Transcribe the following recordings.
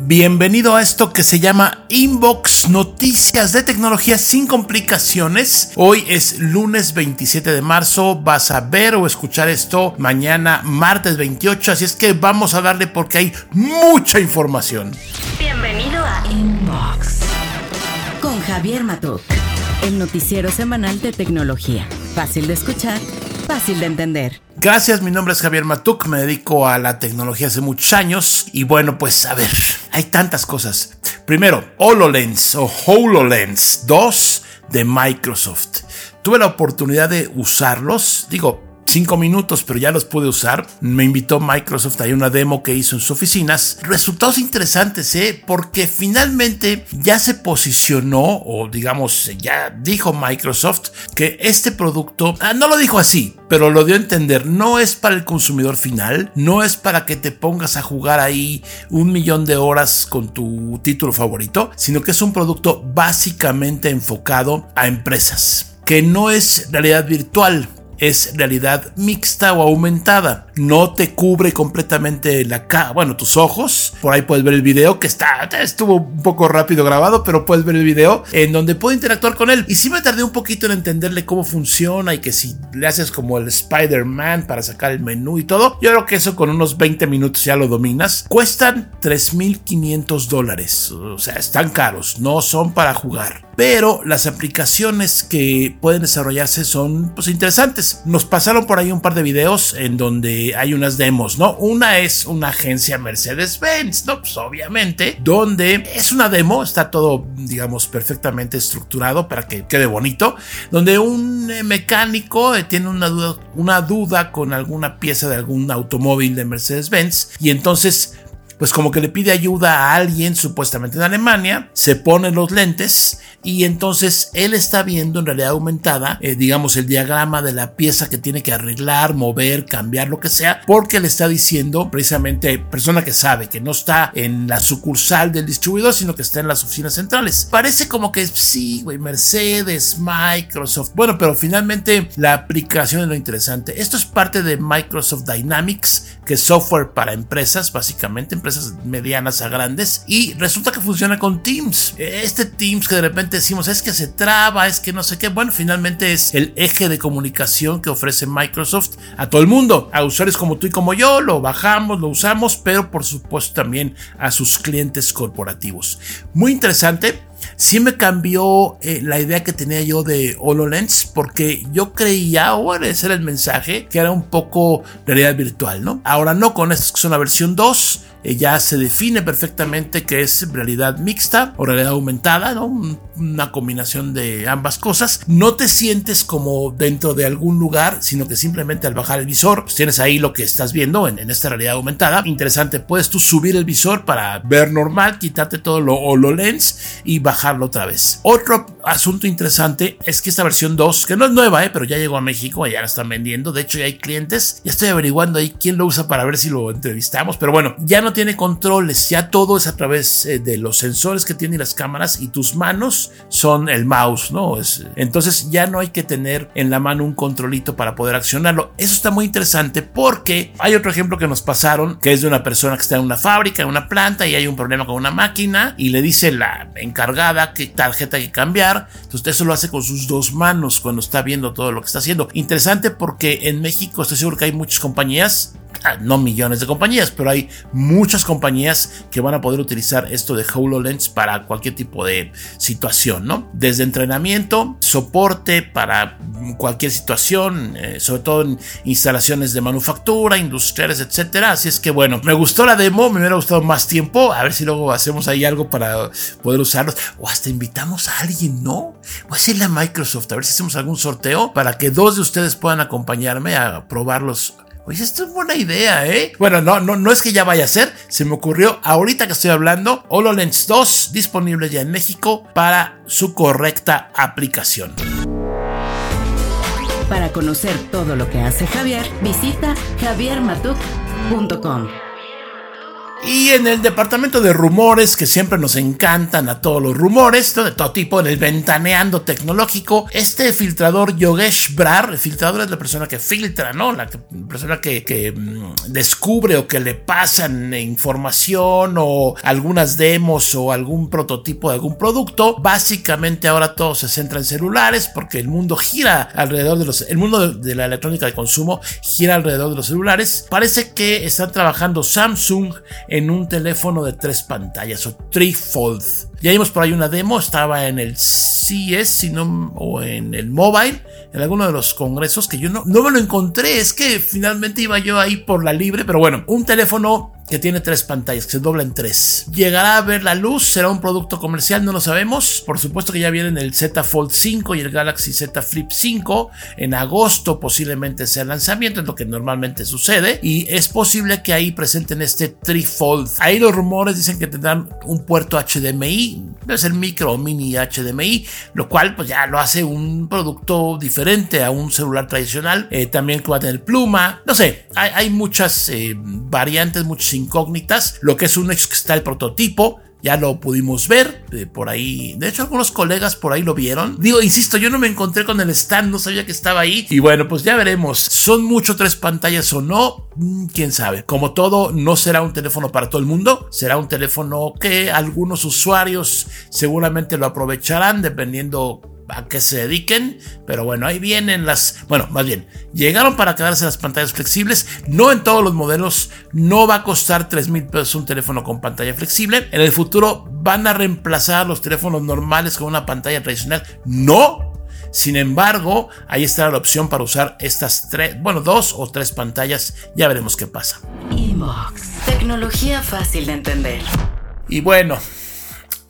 Bienvenido a esto que se llama Inbox Noticias de Tecnología sin complicaciones. Hoy es lunes 27 de marzo. Vas a ver o escuchar esto mañana martes 28. Así es que vamos a darle porque hay mucha información. Bienvenido a Inbox con Javier Matuk. El noticiero semanal de tecnología. Fácil de escuchar, fácil de entender. Gracias, mi nombre es Javier Matuk, me dedico a la tecnología hace muchos años y bueno, pues a ver, hay tantas cosas. Primero, HoloLens o HoloLens 2 de Microsoft. Tuve la oportunidad de usarlos, digo, cinco minutos, pero ya los pude usar. Me invitó Microsoft a una demo que hizo en sus oficinas. Resultados interesantes, ¿eh? Porque finalmente ya se posicionó, o digamos, ya dijo Microsoft que este producto, ah, no lo dijo así, pero lo dio a entender, no es para el consumidor final, no es para que te pongas a jugar ahí un millón de horas con tu título favorito, sino que es un producto básicamente enfocado a empresas que no es realidad virtual, es realidad mixta o aumentada. No te cubre completamente la cara, bueno, tus ojos. Por ahí puedes ver el video que está, estuvo un poco rápido grabado, pero puedes ver el video en donde puedo interactuar con él. Y sí me tardé un poquito en entenderle cómo funciona y que si le haces como el Spider-Man para sacar el menú y todo, yo creo que eso con unos 20 minutos ya lo dominas. Cuestan 3.500 dólares. O sea, están caros, no son para jugar pero las aplicaciones que pueden desarrollarse son pues interesantes. Nos pasaron por ahí un par de videos en donde hay unas demos, ¿no? Una es una agencia Mercedes-Benz, ¿no? Pues obviamente, donde es una demo, está todo, digamos, perfectamente estructurado para que quede bonito, donde un eh, mecánico eh, tiene una duda, una duda con alguna pieza de algún automóvil de Mercedes-Benz y entonces pues como que le pide ayuda a alguien supuestamente en Alemania, se pone los lentes y entonces él está viendo en realidad aumentada, eh, digamos, el diagrama de la pieza que tiene que arreglar, mover, cambiar, lo que sea, porque le está diciendo precisamente persona que sabe que no está en la sucursal del distribuidor, sino que está en las oficinas centrales. Parece como que sí, güey, Mercedes, Microsoft, bueno, pero finalmente la aplicación es lo interesante. Esto es parte de Microsoft Dynamics, que es software para empresas, básicamente, empresas medianas a grandes, y resulta que funciona con Teams. Este Teams que de repente decimos es que se traba, es que no sé qué. Bueno, finalmente es el eje de comunicación que ofrece Microsoft a todo el mundo, a usuarios como tú y como yo, lo bajamos, lo usamos, pero por supuesto también a sus clientes corporativos. Muy interesante sí me cambió eh, la idea que tenía yo de HoloLens porque yo creía, o ese era el mensaje, que era un poco realidad virtual, ¿no? Ahora no, con esto que es una versión 2, eh, ya se define perfectamente que es realidad mixta o realidad aumentada, ¿no? Una combinación de ambas cosas. No te sientes como dentro de algún lugar, sino que simplemente al bajar el visor, pues tienes ahí lo que estás viendo en, en esta realidad aumentada. Interesante, puedes tú subir el visor para ver normal, quitarte todo lo HoloLens y bajarlo otra vez. Otro asunto interesante es que esta versión 2, que no es nueva, ¿eh? pero ya llegó a México, ya la están vendiendo. De hecho, ya hay clientes. Ya estoy averiguando ahí quién lo usa para ver si lo entrevistamos. Pero bueno, ya no tiene controles, ya todo es a través eh, de los sensores que tienen las cámaras y tus manos son el mouse, ¿no? Es, entonces ya no hay que tener en la mano un controlito para poder accionarlo. Eso está muy interesante porque hay otro ejemplo que nos pasaron, que es de una persona que está en una fábrica, en una planta y hay un problema con una máquina y le dice la encargada qué tarjeta hay que cambiar. Entonces eso lo hace con sus dos manos cuando está viendo todo lo que está haciendo. Interesante porque en México estoy seguro que hay muchas compañías no millones de compañías, pero hay muchas compañías que van a poder utilizar esto de HoloLens para cualquier tipo de situación, ¿no? Desde entrenamiento, soporte para cualquier situación, eh, sobre todo en instalaciones de manufactura, industriales, etcétera. Así es que bueno, me gustó la demo, me hubiera gustado más tiempo, a ver si luego hacemos ahí algo para poder usarlos o hasta invitamos a alguien, ¿no? Voy a decirle a Microsoft a ver si hacemos algún sorteo para que dos de ustedes puedan acompañarme a probarlos Oye, esto es buena idea, ¿eh? Bueno, no, no, no es que ya vaya a ser, se me ocurrió ahorita que estoy hablando, HoloLens 2 disponible ya en México para su correcta aplicación. Para conocer todo lo que hace Javier, visita javiermatuk.com. Y en el departamento de rumores, que siempre nos encantan a todos los rumores, de todo tipo, en el ventaneando tecnológico, este filtrador Yogesh Brar, el filtrador es la persona que filtra, ¿no? La persona que, mm, descubre o que le pasan información o algunas demos o algún prototipo de algún producto. Básicamente ahora todo se centra en celulares porque el mundo gira alrededor de los, el mundo de la electrónica de consumo gira alrededor de los celulares. Parece que están trabajando Samsung en un teléfono de tres pantallas o trifold. Ya vimos por ahí una demo, estaba en el CES sino, o en el mobile, en alguno de los congresos que yo no, no me lo encontré. Es que finalmente iba yo ahí por la libre, pero bueno, un teléfono que tiene tres pantallas, que se dobla en tres. ¿Llegará a ver la luz? ¿Será un producto comercial? No lo sabemos. Por supuesto que ya vienen el Z Fold 5 y el Galaxy Z Flip 5. En agosto posiblemente sea el lanzamiento, es lo que normalmente sucede. Y es posible que ahí presenten este Trifold. Ahí los rumores dicen que tendrán un puerto HDMI, debe ser micro mini HDMI, lo cual pues ya lo hace un producto diferente a un celular tradicional. Eh, también que va a tener pluma. No sé, hay, muchas eh, variantes, muchos incógnitas. Lo que es un está el prototipo. Ya lo pudimos ver eh, por ahí. De hecho, algunos colegas por ahí lo vieron. Digo, insisto, yo no me encontré con el stand, no sabía que estaba ahí. Y bueno, pues ya veremos. ¿Son mucho tres pantallas o no? Mm, quién sabe. Como todo, no será un teléfono para todo el mundo. Será un teléfono que algunos usuarios seguramente lo aprovecharán dependiendo a qué se dediquen, pero bueno, ahí vienen las, bueno, más bien, llegaron para quedarse las pantallas flexibles, no en todos los modelos, no va a costar 3 mil pesos un teléfono con pantalla flexible, en el futuro van a reemplazar los teléfonos normales con una pantalla tradicional, no, sin embargo, ahí está la opción para usar estas tres, bueno, dos o tres pantallas. Ya veremos qué pasa. Tecnología fácil de entender. Y bueno,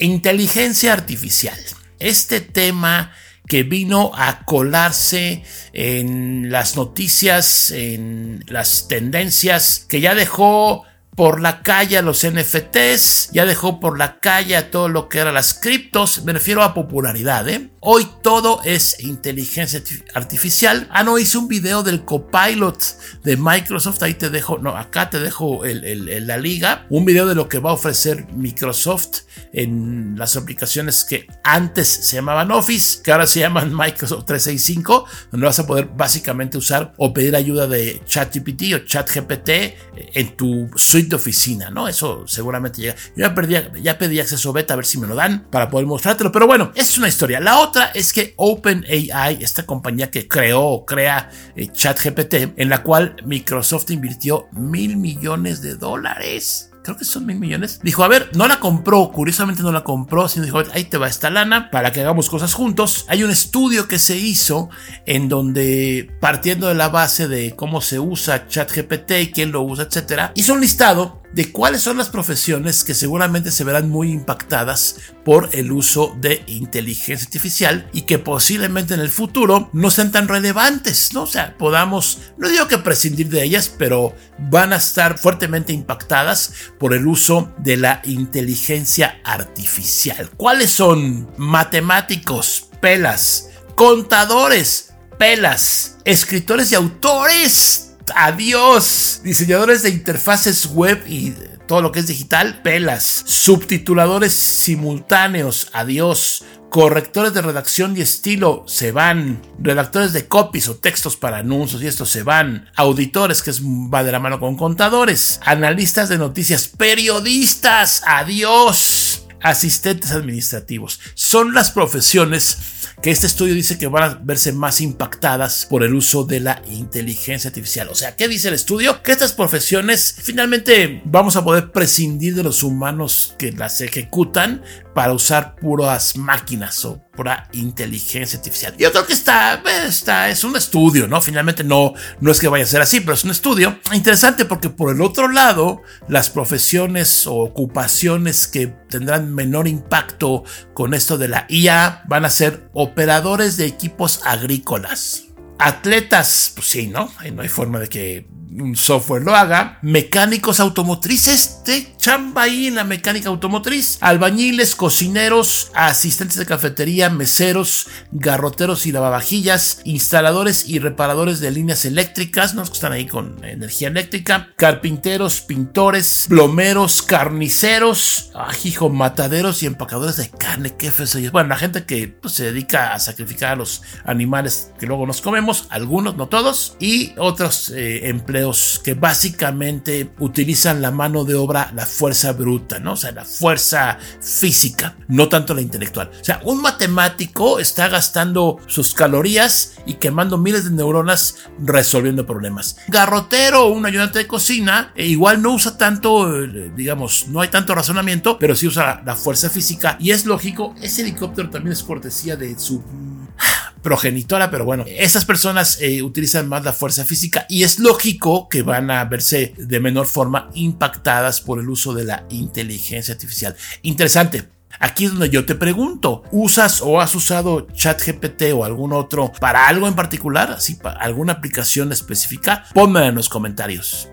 inteligencia artificial este tema que vino a colarse en las noticias, en las tendencias, que ya dejó por la calle los NFTs, ya dejó por la calle todo lo que eran las criptos, me refiero a popularidad, ¿eh? Hoy todo es inteligencia artificial. Ah, no, hice un video del copilot de Microsoft, ahí te dejo, no, acá te dejo la liga, un video de lo que va a ofrecer Microsoft en las aplicaciones que antes se llamaban Office, que ahora se llaman Microsoft 365, donde vas a poder básicamente usar o pedir ayuda de ChatGPT o ChatGPT en tu suite de oficina, ¿no? Eso seguramente llega. Yo ya, ya pedí acceso beta a ver si me lo dan para poder mostrártelo, pero bueno, es una historia. La otra es que OpenAI, esta compañía que creó o crea eh, ChatGPT, en la cual Microsoft invirtió mil millones de dólares creo que son mil millones. Dijo, a ver, no la compró, curiosamente no la compró, sino dijo, ahí te va esta lana para que hagamos cosas juntos. Hay un estudio que se hizo en donde, partiendo de la base de cómo se usa ChatGPT, quién lo usa, etcétera, hizo un listado de cuáles son las profesiones que seguramente se verán muy impactadas por el uso de inteligencia artificial y que posiblemente en el futuro no sean tan relevantes, ¿no? O sea, podamos, no digo que prescindir de ellas, pero van a estar fuertemente impactadas por el uso de la inteligencia artificial. ¿Cuáles son? Matemáticos, pelas, contadores, pelas, escritores y autores adiós. Diseñadores de interfaces web y todo lo que es digital, pelas. Subtituladores simultáneos, adiós. Correctores de redacción y estilo se van. Redactores de copies o textos para anuncios y esto se van. Auditores, que es, va de la mano con contadores. Analistas de noticias. Periodistas. Adiós. Asistentes administrativos. Son las profesiones que este estudio dice que van a verse más impactadas por el uso de la inteligencia artificial. O sea, ¿qué dice el estudio? Que estas profesiones finalmente vamos a poder prescindir de los humanos que las ejecutan para usar puras máquinas o pura inteligencia artificial. Yo creo que está, está, es un estudio, ¿no? Finalmente no, no es que vaya a ser así, pero es un estudio interesante porque por el otro lado, las profesiones o ocupaciones que tendrán menor impacto con esto de la IA van a ser operadores de equipos agrícolas. Atletas, pues sí, ¿no? No hay forma de que un software lo haga. Mecánicos automotrices, de chamba ahí en la mecánica automotriz. Albañiles, cocineros, asistentes de cafetería, meseros, garroteros y lavavajillas, instaladores y reparadores de líneas eléctricas, ¿no? que están ahí con energía eléctrica, carpinteros, pintores, plomeros, carniceros, hijo, mataderos y empacadores de carne, qué feo Bueno, la gente que pues, se dedica a sacrificar a los animales que luego nos comemos, algunos, no todos, y otros eh, que básicamente utilizan la mano de obra, la fuerza bruta, ¿no? O sea, la fuerza física, no tanto la intelectual. O sea, un matemático está gastando sus calorías y quemando miles de neuronas resolviendo problemas. Garrotero un ayudante de cocina, e igual no usa tanto, eh, digamos, no hay tanto razonamiento, pero sí usa la fuerza física y es lógico, ese helicóptero también es cortesía de su progenitora, pero bueno, estas personas eh, utilizan más la fuerza física y es lógico que van a verse de menor forma impactadas por el uso de la inteligencia artificial. Interesante. Aquí es donde yo te pregunto, ¿usas o has usado ChatGPT o algún otro para algo en particular? ¿Así, para alguna aplicación específica? Ponme en los comentarios.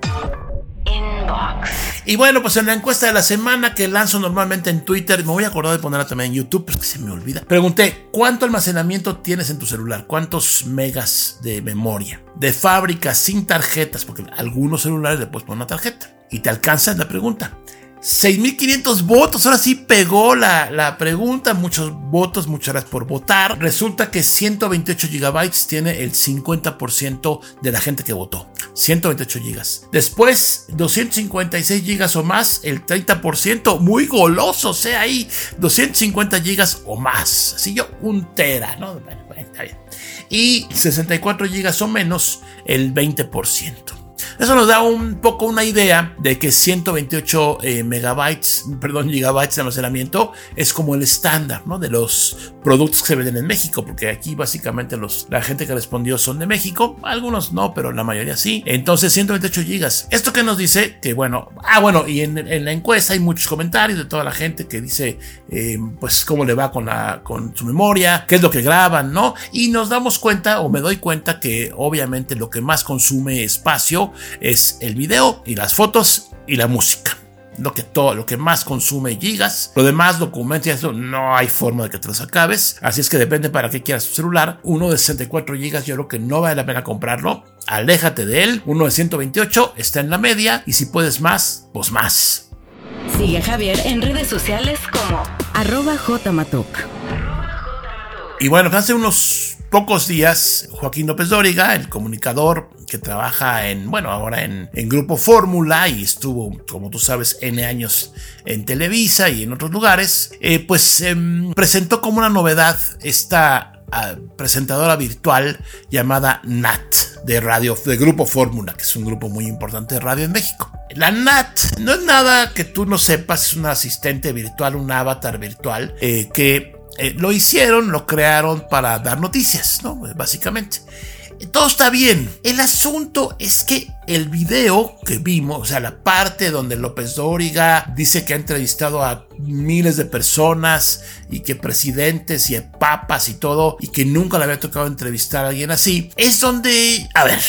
Y bueno, pues en la encuesta de la semana que lanzo normalmente en Twitter, me voy a acordar de ponerla también en YouTube, pero es que se me olvida. Pregunté, ¿cuánto almacenamiento tienes en tu celular? ¿Cuántos megas de memoria? De fábrica, sin tarjetas, porque algunos celulares le puedes poner una tarjeta. Y te alcanza la pregunta. 6.500 votos, ahora sí pegó la, la, pregunta, muchos votos, muchas gracias por votar. Resulta que 128 gigabytes tiene el 50% de la gente que votó. 128 gigas. Después, 256 gigas o más, el 30%, muy goloso, sea ahí, 250 gigas o más. Así yo, un tera, ¿no? está bien. Y 64 gigas o menos, el 20%. Eso nos da un poco una idea de que 128 eh, megabytes, perdón, gigabytes de almacenamiento es como el estándar ¿no? de los productos que se venden en México, porque aquí básicamente los, la gente que respondió son de México, algunos no, pero la mayoría sí. Entonces 128 gigas. Esto que nos dice que bueno, ah bueno, y en, la encuesta hay muchos comentarios de toda la gente que dice eh, pues cómo le va con, la, con su memoria, qué es lo que graban, ¿no? Y nos damos cuenta o me doy cuenta que obviamente lo que más consume espacio es el video y las fotos y la música. Lo que, todo, lo que más consume gigas. Lo demás, documentos y eso, no hay forma de que te los acabes. Así es que depende para qué quieras tu celular. Uno de 64 gigas, yo creo que no vale la pena comprarlo. Aléjate de él. Uno de 128 está en la media. Y si puedes más, pues más. Sigue a Javier en redes sociales como arroba. Y bueno, hace unos pocos días, Joaquín López Dóriga, el comunicador que trabaja en, bueno, ahora en, Grupo Fórmula y estuvo, como tú sabes, N años en Televisa y en otros lugares, eh, pues em, presentó como una novedad esta ah, presentadora virtual llamada NAT de radio de Grupo Fórmula, que es un grupo muy importante de radio en México. La NAT no es nada que tú no sepas, es un asistente virtual, un avatar virtual eh, que eh, lo hicieron, lo crearon para dar noticias, ¿no? Básicamente. Todo está bien. El asunto es que el video que vimos, o sea, la parte donde López Dóriga dice que ha entrevistado a miles de personas y que presidentes y papas y todo, y que nunca le había tocado entrevistar a alguien así, es donde, a ver,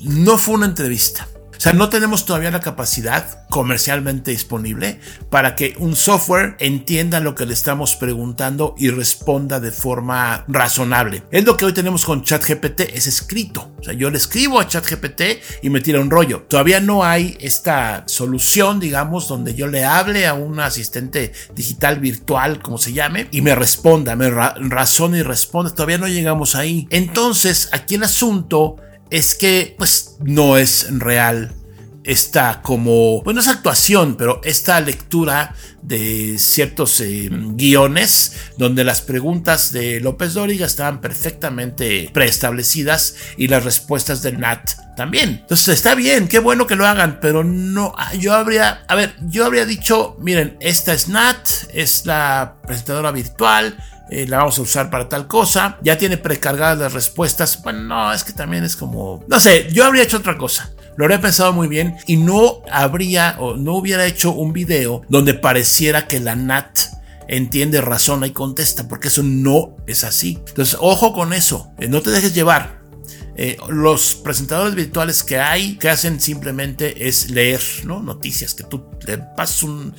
no fue una entrevista. O sea, no tenemos todavía la capacidad comercialmente disponible para que un software entienda lo que le estamos preguntando y responda de forma razonable. Es lo que hoy tenemos con ChatGPT, es escrito. O sea, yo le escribo a ChatGPT y me tira un rollo. Todavía no hay esta solución, digamos, donde yo le hable a un asistente digital virtual, como se llame, y me responda, me razone y responde. Todavía no llegamos ahí. Entonces, aquí el asunto es que pues no es real esta como, bueno, es actuación, pero esta lectura de ciertos eh, guiones donde las preguntas de López Dóriga estaban perfectamente preestablecidas y las respuestas de Nat también. Entonces está bien, qué bueno que lo hagan, pero no, ah, yo habría, a ver, yo habría dicho, miren, esta es Nat, es la presentadora virtual, eh, la vamos a usar para tal cosa, ya tiene precargadas las respuestas. Bueno, no, es que también es como, no sé, yo habría hecho otra cosa. Lo habría pensado muy bien y no habría o no hubiera hecho un video donde pareciera que la NAT entiende, razona y contesta, porque eso no es así. Entonces, ojo con eso, eh, no te dejes llevar. Eh, los presentadores virtuales que hay, que hacen simplemente es leer, ¿no? Noticias, que tú le pasas un,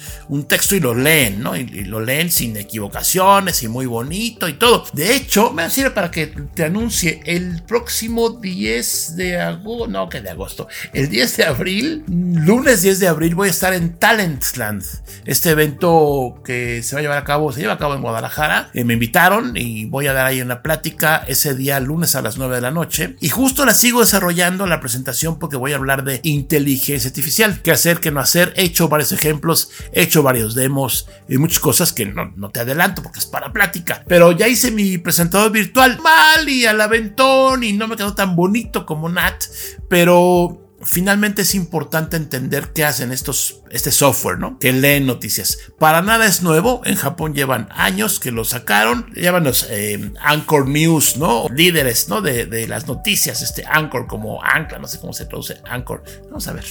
texto y lo leen, ¿no? Y, lo leen sin equivocaciones y muy bonito y todo. De hecho, me sirve para que te anuncie el próximo 10 de agosto, no, que de agosto, el 10 de abril, lunes 10 de abril voy a estar en Talentland, este evento que se va a llevar a cabo, se lleva a cabo en Guadalajara. Eh, me invitaron y voy a dar ahí una plática ese día lunes a las 9 de la noche. Justo la sigo desarrollando la presentación porque voy a hablar de inteligencia artificial, qué hacer, qué no hacer. He hecho varios ejemplos, he hecho varios demos y muchas cosas que no, no te adelanto porque es para plática. Pero ya hice mi presentador virtual mal y al aventón y no me quedó tan bonito como Nat, pero finalmente es importante entender qué hacen estos, este software, ¿no? Que leen noticias. Para nada es nuevo. En Japón llevan años que lo sacaron. Llevan los eh, Anchor News, ¿no? Líderes, ¿no? De, de, las noticias. Este Anchor como ancla, no sé cómo se traduce Anchor. Vamos a ver.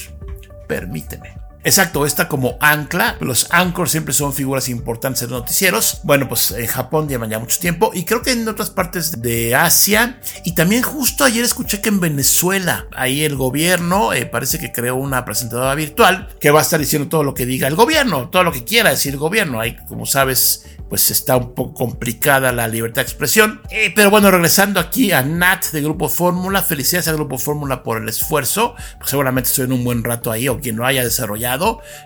Permíteme. Exacto, esta como ancla. Los anchors siempre son figuras importantes en los noticieros. Bueno, pues en Japón llevan ya mucho tiempo y creo que en otras partes de Asia. Y también justo ayer escuché que en Venezuela, ahí el gobierno eh, parece que creó una presentadora virtual que va a estar diciendo todo lo que diga el gobierno, todo lo que quiera decir el gobierno. Ahí, como sabes, pues está un poco complicada la libertad de expresión. Eh, pero bueno, regresando aquí a Nat de Grupo Fórmula, felicidades al Grupo Fórmula por el esfuerzo, pues seguramente estoy en un buen rato ahí o quien lo haya desarrollado.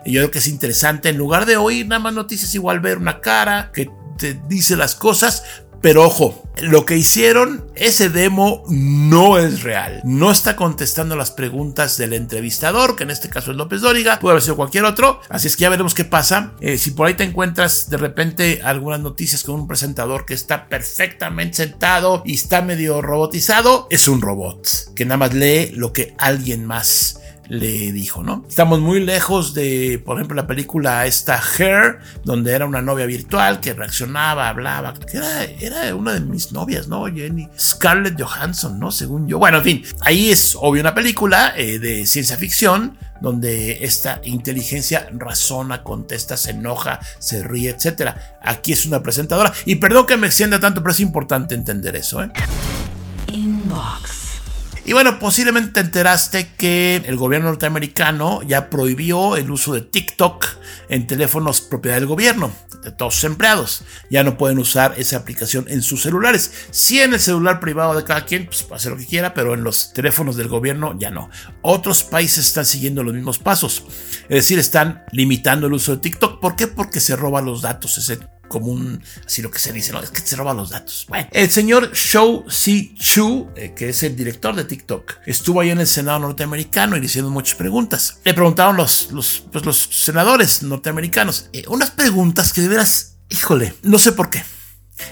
Y yo creo que es interesante, en lugar de oír nada más noticias, igual ver una cara que te dice las cosas, pero ojo, lo que hicieron, ese demo no es real. No está contestando las preguntas del entrevistador, que en este caso es López Dóriga, puede haber sido cualquier otro. Así es que ya veremos qué pasa. Eh, si por ahí te encuentras de repente algunas noticias con un presentador que está perfectamente sentado y está medio robotizado, es un robot que nada más lee lo que alguien más le dijo, ¿no? Estamos muy lejos de, por ejemplo, la película esta Hair, donde era una novia virtual que reaccionaba, hablaba, que era, era una de mis novias, ¿no? Jenny Scarlett Johansson, ¿no? Según yo. Bueno, en fin, ahí es obvio una película eh, de ciencia ficción donde esta inteligencia razona, contesta, se enoja, se ríe, etc. Aquí es una presentadora. Y perdón que me extienda tanto, pero es importante entender eso, ¿eh? Inbox. Y bueno, posiblemente te enteraste que el gobierno norteamericano ya prohibió el uso de TikTok en teléfonos propiedad del gobierno, de todos sus empleados. Ya no pueden usar esa aplicación en sus celulares. Si en el celular privado de cada quien, pues hacer lo que quiera, pero en los teléfonos del gobierno ya no. Otros países están siguiendo los mismos pasos. Es decir, están limitando el uso de TikTok. ¿Por qué? Porque se roban los datos. Ese como un, así lo que se dice, ¿no? Es que se roban los datos. Bueno, el señor Shou Si Chu, eh, que es el director de TikTok, estuvo ahí en el Senado norteamericano y le hicieron muchas preguntas. Le preguntaron los, los, pues los senadores norteamericanos eh, unas preguntas que de veras, híjole, no sé por qué.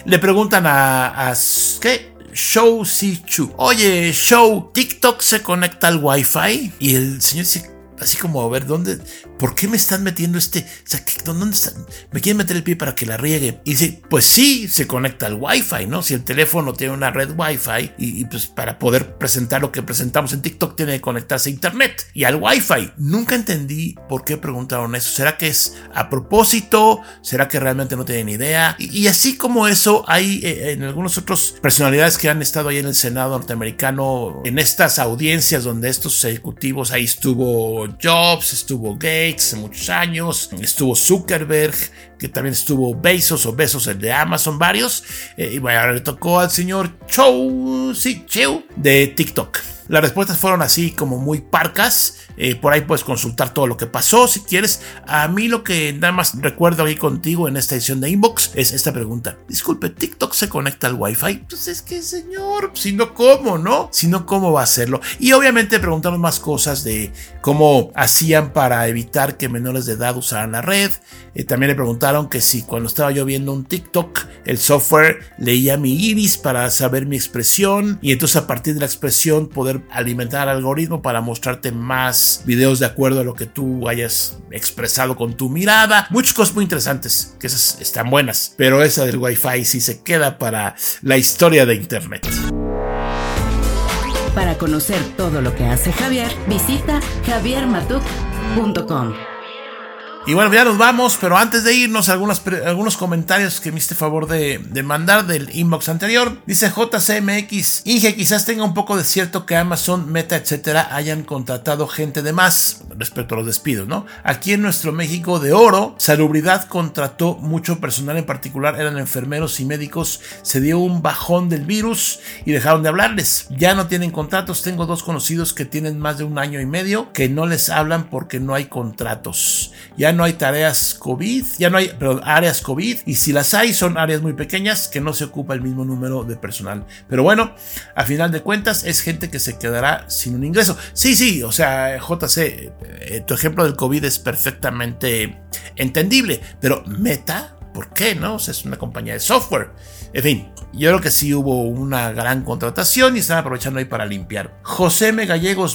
Le preguntan a, a ¿qué? Show Si Chu. Oye, Show, ¿TikTok se conecta al Wi-Fi? Y el señor dice, así como a ver dónde, ¿por qué me están metiendo este? O sea, ¿dónde están? ¿Me quieren meter el pie para que la riegue? Y dice, pues sí, se conecta al Wi-Fi, ¿no? Si el teléfono tiene una red Wi-Fi y, pues para poder presentar lo que presentamos en TikTok tiene que conectarse a Internet y al Wi-Fi. Nunca entendí por qué preguntaron eso. ¿Será que es a propósito? ¿Será que realmente no tienen idea? Y, así como eso, hay eh, en algunos otros personalidades que han estado ahí en el Senado norteamericano, en estas audiencias donde estos ejecutivos, ahí estuvo Jobs, estuvo Gates, hace muchos años, estuvo Zuckerberg, que también estuvo Bezos o Besos, el de Amazon, varios, eh, y bueno, ahora le tocó al señor Chou, sí, Chou, de TikTok. Las respuestas fueron así como muy parcas. Eh, por ahí puedes consultar todo lo que pasó si quieres. A mí lo que nada más recuerdo aquí contigo en esta edición de Inbox es esta pregunta. Disculpe, ¿TikTok se conecta al Wi-Fi? Pues es que señor, si no, ¿cómo, no? Si no, ¿cómo va a hacerlo? Y obviamente preguntamos más cosas de cómo hacían para evitar que menores de edad usaran la red. Eh, también le preguntaron que si cuando estaba yo viendo un TikTok, el software leía mi iris para saber mi expresión y entonces a partir de la expresión poder alimentar al algoritmo para mostrarte más videos de acuerdo a lo que tú hayas expresado con tu mirada. Muchas cosas muy interesantes, que esas están buenas, pero esa del Wi-Fi sí se queda para la historia de Internet. Para conocer todo lo que hace Javier, visita javiermatuk.com. Y bueno, ya nos vamos, pero antes de irnos, algunos, algunos comentarios que me hiciste favor de, de, mandar del inbox anterior. Dice JCMX, Inge, quizás tenga un poco de cierto que Amazon, Meta, etcétera, hayan contratado gente de más respecto a los despidos, ¿no? Aquí en nuestro México de oro, Salubridad contrató mucho personal, en particular eran enfermeros y médicos. Se dio un bajón del virus y dejaron de hablarles. Ya no tienen contratos. Tengo dos conocidos que tienen más de un año y medio que no les hablan porque no hay contratos. Ya no hay tareas COVID, ya no hay áreas COVID y si las hay son áreas muy pequeñas que no se ocupa el mismo número de personal. Pero bueno, a final de cuentas es gente que se quedará sin un ingreso. Sí, sí, o sea, JC, eh, tu ejemplo del COVID es perfectamente entendible, pero Meta, ¿por qué no? O sea, es una compañía de software. En fin, yo creo que sí hubo una gran contratación y están aprovechando ahí para limpiar. José M.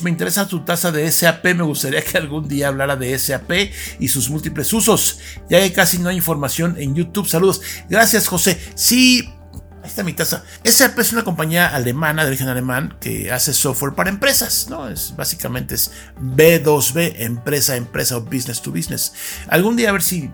Me interesa tu tasa de SAP. Me gustaría que algún día hablara de SAP y sus múltiples usos, ya que casi no hay información en YouTube. Saludos. Gracias, José. Sí, Ahí está mi taza. SAP es una compañía alemana, de origen alemán, que hace software para empresas, ¿no? Es, básicamente es B2B, empresa empresa o business to business. Algún día a ver si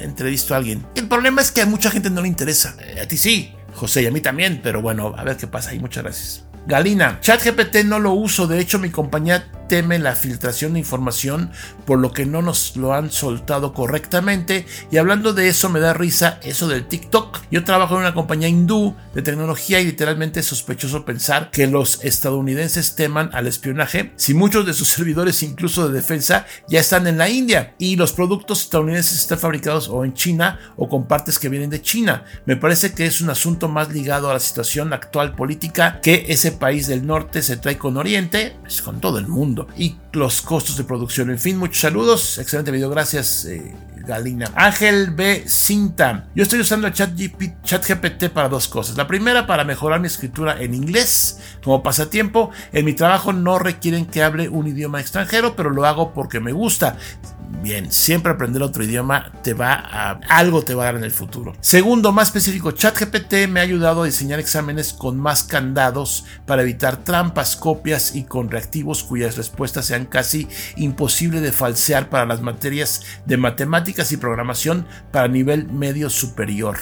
entrevisto a alguien. El problema es que a mucha gente no le interesa. Eh, a ti sí, José, y a mí también, pero bueno, a ver qué pasa ahí. Muchas gracias. Galina, ChatGPT no lo uso, de hecho mi compañía teme la filtración de información por lo que no nos lo han soltado correctamente y hablando de eso me da risa eso del TikTok. Yo trabajo en una compañía hindú de tecnología y literalmente es sospechoso pensar que los estadounidenses teman al espionaje si muchos de sus servidores incluso de defensa ya están en la India y los productos estadounidenses están fabricados o en China o con partes que vienen de China. Me parece que es un asunto más ligado a la situación actual política que ese país del norte se trae con Oriente, es con todo el mundo y los costos de producción. En fin, muchos saludos. Excelente video. Gracias, eh, Galina. Ángel B. Cinta. Yo estoy usando ChatGPT Chat para dos cosas. La primera, para mejorar mi escritura en inglés como pasatiempo. En mi trabajo no requieren que hable un idioma extranjero, pero lo hago porque me gusta. Bien, siempre aprender otro idioma te va a algo te va a dar en el futuro. Segundo, más específico, ChatGPT me ha ayudado a diseñar exámenes con más candados para evitar trampas, copias y con reactivos cuyas respuestas sean casi imposible de falsear para las materias de matemáticas y programación para nivel medio superior.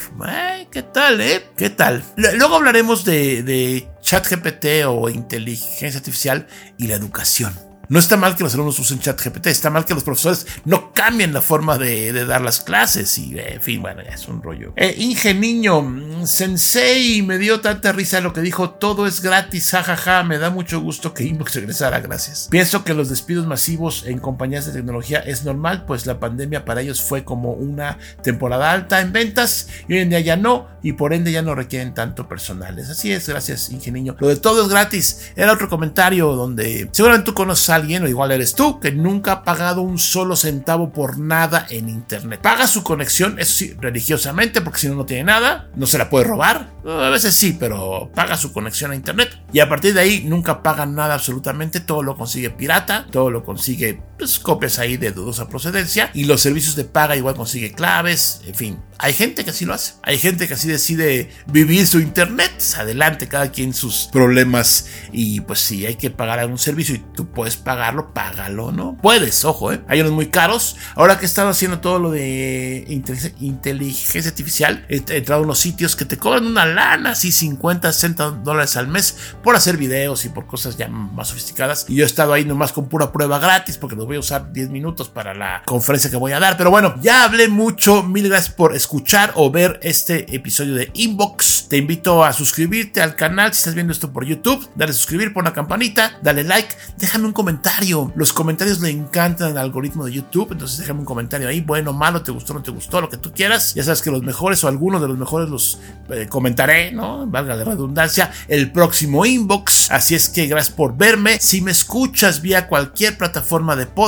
¿Qué tal, eh? ¿Qué tal? Luego hablaremos de, de ChatGPT o inteligencia artificial y la educación. No está mal que los alumnos usen chat GPT, está mal que los profesores no cambien la forma de, dar las clases y, en fin, bueno, ya es un rollo. Eh, Niño, Sensei, me dio tanta risa lo que dijo, todo es gratis, jajaja, me da mucho gusto que Inbox regresara, gracias. Pienso que los despidos masivos en compañías de tecnología es normal, pues la pandemia para ellos fue como una temporada alta en ventas y hoy en día ya no, y por ende ya no requieren tanto personales. Así es, gracias, Inge Niño. Lo de todo es gratis. Era otro comentario donde seguramente tú conoces a alguien, o igual eres tú, que nunca ha pagado un solo centavo por nada en internet. Paga su conexión, eso sí, religiosamente, porque si no, no tiene nada, no se la puede robar. A veces sí, pero paga su conexión a internet. Y a partir de ahí nunca paga nada absolutamente, todo lo consigue pirata, todo lo consigue pues, copias ahí de dudosa procedencia. Y los servicios de paga igual consigue claves, en fin. Hay gente que así lo hace. Hay gente que así decide vivir su internet. Adelante, cada quien sus problemas. Y pues si hay que pagar algún servicio y tú puedes pagarlo, págalo, ¿no? Puedes, ojo, ¿eh? Hay unos muy caros. Ahora que estado haciendo todo lo de inteligencia artificial, he entrado a unos sitios que te cobran una lana, así 50, 60 dólares al mes por hacer videos y por cosas ya más sofisticadas. Y yo he estado ahí nomás con pura prueba gratis porque los voy a usar 10 minutos para la conferencia que voy a dar. Pero bueno, ya hablé mucho. Mil gracias por escuchar o ver este episodio de Inbox. Te invito a suscribirte al canal si estás viendo esto por YouTube. Dale suscribir, pon la campanita, dale like, déjame un comentario. Los comentarios le encantan al algoritmo de YouTube, entonces déjame un comentario ahí, bueno, malo, te gustó, no te gustó, lo que tú quieras. Ya sabes que los mejores o algunos de los mejores los eh, comentaré, ¿no? Valga la redundancia, el próximo Inbox. Así es que gracias por verme. Si me escuchas vía cualquier plataforma de podcast,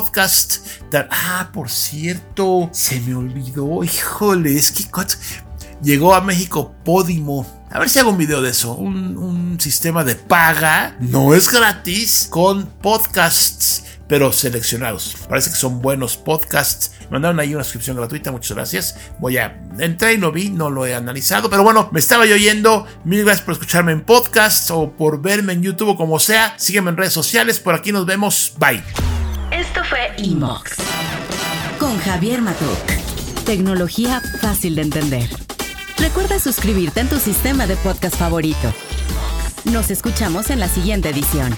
ah, por cierto, se me olvidó, híjole, es que llegó a México Podimo. A ver si hago un video de eso. Un, sistema de paga. No es gratis. Con podcasts. Pero seleccionados. Parece que son buenos podcasts. Mandaron ahí una suscripción gratuita. Muchas gracias. Voy a. Entré y lo vi. No lo he analizado. Pero bueno, me estaba yo oyendo. Mil gracias por escucharme en podcast. O por verme en YouTube o como sea. Sígueme en redes sociales. Por aquí nos vemos. Bye. Inbox con Javier Matuk. Tecnología fácil de entender. Recuerda suscribirte en tu sistema de podcast favorito. Nos escuchamos en la siguiente edición.